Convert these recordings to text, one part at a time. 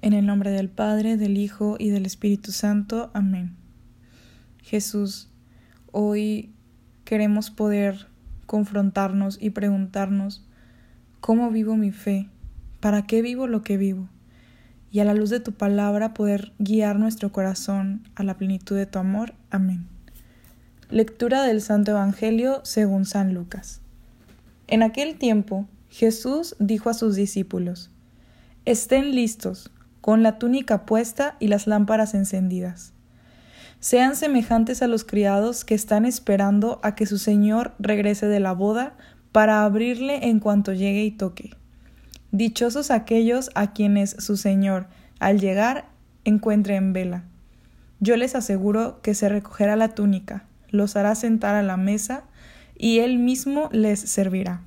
En el nombre del Padre, del Hijo y del Espíritu Santo. Amén. Jesús, hoy queremos poder confrontarnos y preguntarnos, ¿cómo vivo mi fe? ¿Para qué vivo lo que vivo? Y a la luz de tu palabra poder guiar nuestro corazón a la plenitud de tu amor. Amén. Lectura del Santo Evangelio según San Lucas. En aquel tiempo, Jesús dijo a sus discípulos, Estén listos con la túnica puesta y las lámparas encendidas. Sean semejantes a los criados que están esperando a que su señor regrese de la boda para abrirle en cuanto llegue y toque. Dichosos aquellos a quienes su señor, al llegar, encuentre en vela. Yo les aseguro que se recogerá la túnica, los hará sentar a la mesa, y él mismo les servirá.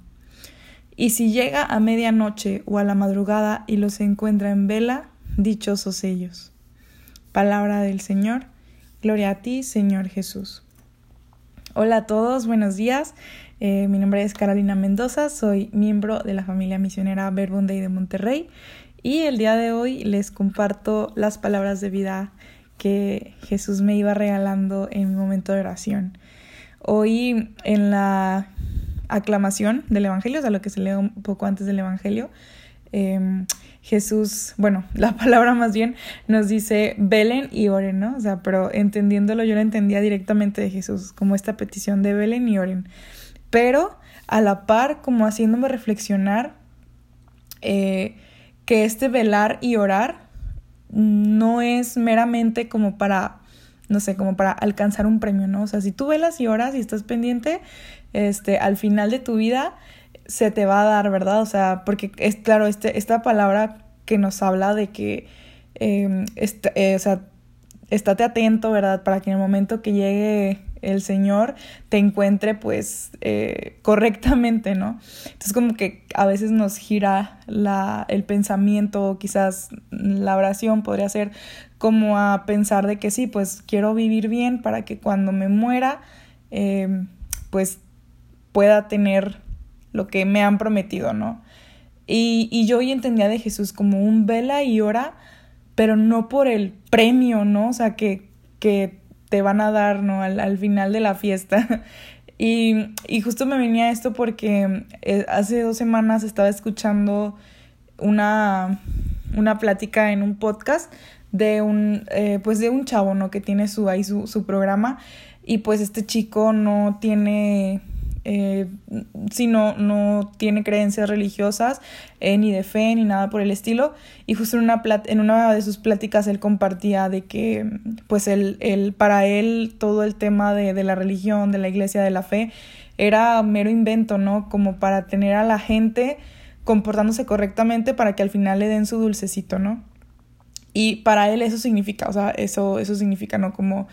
Y si llega a medianoche o a la madrugada y los encuentra en vela, dichosos ellos. Palabra del Señor. Gloria a ti, Señor Jesús. Hola a todos, buenos días. Eh, mi nombre es Carolina Mendoza, soy miembro de la familia misionera Verbunday de Monterrey y el día de hoy les comparto las palabras de vida que Jesús me iba regalando en mi momento de oración. Hoy en la aclamación del Evangelio, o sea, lo que se lee un poco antes del Evangelio, eh, Jesús, bueno, la palabra más bien nos dice velen y oren, ¿no? O sea, pero entendiéndolo yo lo entendía directamente de Jesús, como esta petición de velen y oren. Pero a la par, como haciéndome reflexionar eh, que este velar y orar no es meramente como para, no sé, como para alcanzar un premio, ¿no? O sea, si tú velas y oras y estás pendiente, este, al final de tu vida se te va a dar, ¿verdad? O sea, porque es claro, este, esta palabra que nos habla de que, em, eh, o sea, estate atento, ¿verdad? Para que en el momento que llegue el Señor te encuentre pues eh, correctamente, ¿no? Entonces como que a veces nos gira la, el pensamiento, quizás la oración podría ser como a pensar de que sí, pues quiero vivir bien para que cuando me muera, em, pues pueda tener lo que me han prometido, ¿no? Y, y yo hoy entendía de Jesús como un vela y ora, pero no por el premio, ¿no? O sea, que, que te van a dar, ¿no? Al, al final de la fiesta. Y, y, justo me venía esto porque eh, hace dos semanas estaba escuchando una, una plática en un podcast de un, eh, pues de un chavo, ¿no? Que tiene su, ahí su, su programa y pues este chico no tiene eh, si no, tiene creencias religiosas, eh, ni de fe, ni nada por el estilo. Y justo en una, en una de sus pláticas él compartía de que, pues, para él todo el tema de, de la religión, de la iglesia, de la fe, era mero invento, ¿no? Como para tener a la gente comportándose correctamente para que al final le den su dulcecito, ¿no? Y para él eso significa, o sea, eso, eso significa, ¿no? Como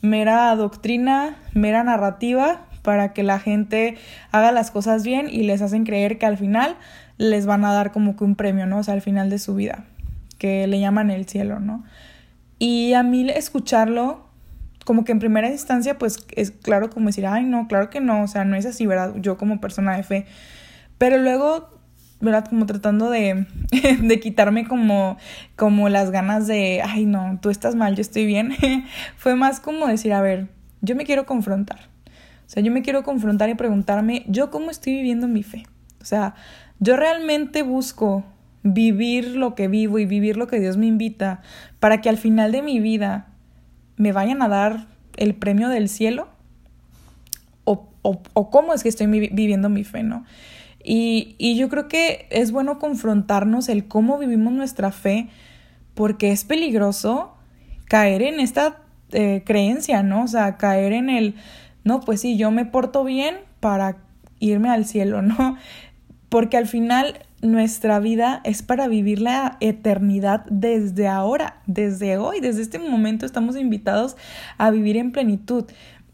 mera doctrina, mera narrativa para que la gente haga las cosas bien y les hacen creer que al final les van a dar como que un premio, ¿no? O sea, al final de su vida, que le llaman el cielo, ¿no? Y a mí escucharlo, como que en primera instancia, pues es claro como decir, ay, no, claro que no, o sea, no es así, ¿verdad? Yo como persona de fe. Pero luego, ¿verdad? Como tratando de, de quitarme como, como las ganas de, ay, no, tú estás mal, yo estoy bien. Fue más como decir, a ver, yo me quiero confrontar. O sea, yo me quiero confrontar y preguntarme, ¿yo cómo estoy viviendo mi fe? O sea, yo realmente busco vivir lo que vivo y vivir lo que Dios me invita para que al final de mi vida me vayan a dar el premio del cielo? ¿O, o, cómo es que estoy viviendo mi fe, no? Y, y yo creo que es bueno confrontarnos el cómo vivimos nuestra fe porque es peligroso caer en esta eh, creencia, ¿no? O sea, caer en el no, pues sí, yo me porto bien para irme al cielo, ¿no? Porque al final nuestra vida es para vivir la eternidad desde ahora, desde hoy, desde este momento estamos invitados a vivir en plenitud.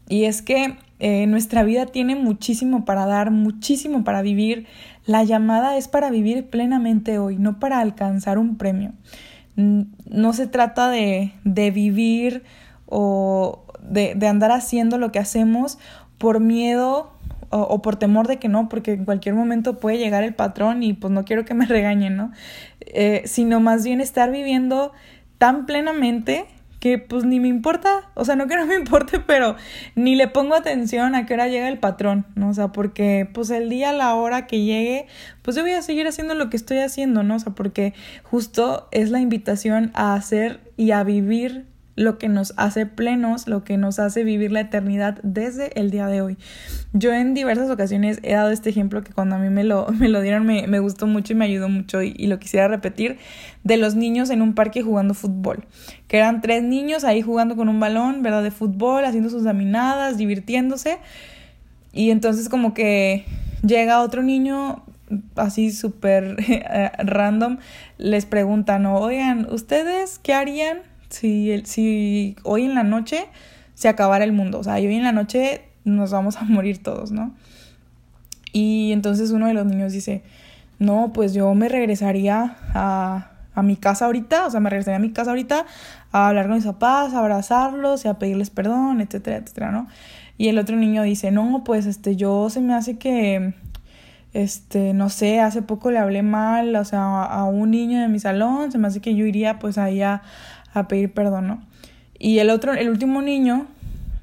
Y es que eh, nuestra vida tiene muchísimo para dar, muchísimo para vivir. La llamada es para vivir plenamente hoy, no para alcanzar un premio. No se trata de, de vivir o, de, de andar haciendo lo que hacemos por miedo o, por temor de que no, porque en cualquier momento puede llegar el patrón y pues no quiero que me regañen, ¿no? Eh, sino más bien estar viviendo tan plenamente que pues ni me importa, o sea, no que no me importe, pero ni le pongo atención a qué hora llega el patrón, ¿no? O sea, porque pues el día, la hora que llegue, pues yo voy a seguir haciendo lo que estoy haciendo, ¿no? O sea, porque justo es la invitación a hacer y a vivir lo que nos hace plenos, lo que nos hace vivir la eternidad desde el día de hoy. Yo en diversas ocasiones he dado este ejemplo que cuando a mí me lo, me lo dieron me, me, gustó mucho y me ayudó mucho y, y, lo quisiera repetir, de los niños en un parque jugando fútbol, que eran tres niños ahí jugando con un balón, ¿verdad? De fútbol, haciendo sus dominadas, divirtiéndose. Y entonces como que llega otro niño así súper eh, random, les preguntan, oigan, ¿ustedes qué harían si, si hoy en la noche se acabara el mundo, o sea, hoy en la noche nos vamos a morir todos, ¿no? Y entonces uno de los niños dice, no, pues yo me regresaría a, a mi casa ahorita, o sea, me regresaría a mi casa ahorita a hablar con mis papás, a abrazarlos y a pedirles perdón, etcétera, etcétera, ¿no? Y el otro niño dice, no, pues este, yo se me hace que, este, no sé, hace poco le hablé mal, o sea, a un niño de mi salón, se me hace que yo iría pues ahí a, a pedir perdón, ¿no? Y el otro, el último niño,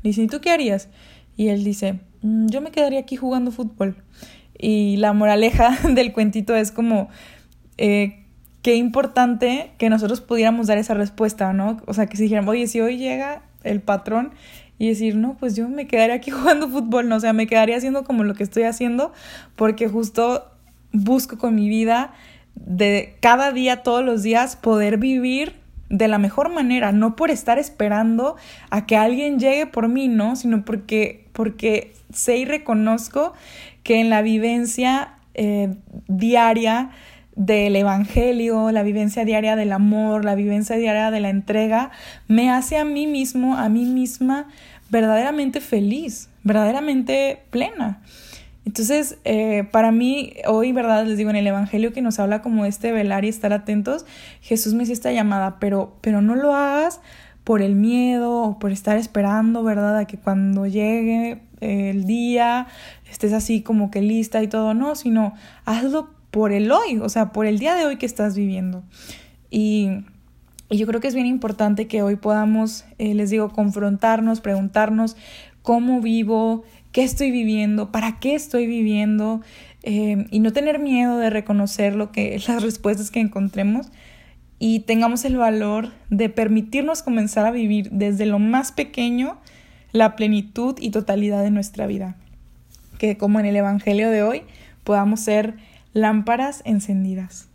dice, ¿y tú qué harías? Y él dice, mm, yo me quedaría aquí jugando fútbol. Y la moraleja del cuentito es como, eh, qué importante que nosotros pudiéramos dar esa respuesta, ¿no? O sea, que si dijeran, oye, si hoy llega el patrón y decir, no, pues yo me quedaría aquí jugando fútbol, no, o sea, me quedaría haciendo como lo que estoy haciendo, porque justo busco con mi vida de cada día, todos los días, poder vivir de la mejor manera, no por estar esperando a que alguien llegue por mí, ¿no? Sino porque, porque sé y reconozco que en la vivencia eh, diaria del Evangelio, la vivencia diaria del amor, la vivencia diaria de la entrega, me hace a mí mismo, a mí misma, verdaderamente feliz, verdaderamente plena. Entonces, eh, para mí, hoy, ¿verdad? Les digo, en el Evangelio que nos habla como este velar y estar atentos, Jesús me hizo esta llamada, pero, pero no lo hagas por el miedo o por estar esperando, ¿verdad? A que cuando llegue el día estés así como que lista y todo, no, sino hazlo por el hoy, o sea, por el día de hoy que estás viviendo. Y, y yo creo que es bien importante que hoy podamos, eh, les digo, confrontarnos, preguntarnos cómo vivo, qué estoy viviendo, para qué estoy viviendo eh, y no tener miedo de reconocer lo que las respuestas que encontremos y tengamos el valor de permitirnos comenzar a vivir desde lo más pequeño la plenitud y totalidad de nuestra vida. Que como en el Evangelio de hoy podamos ser lámparas encendidas.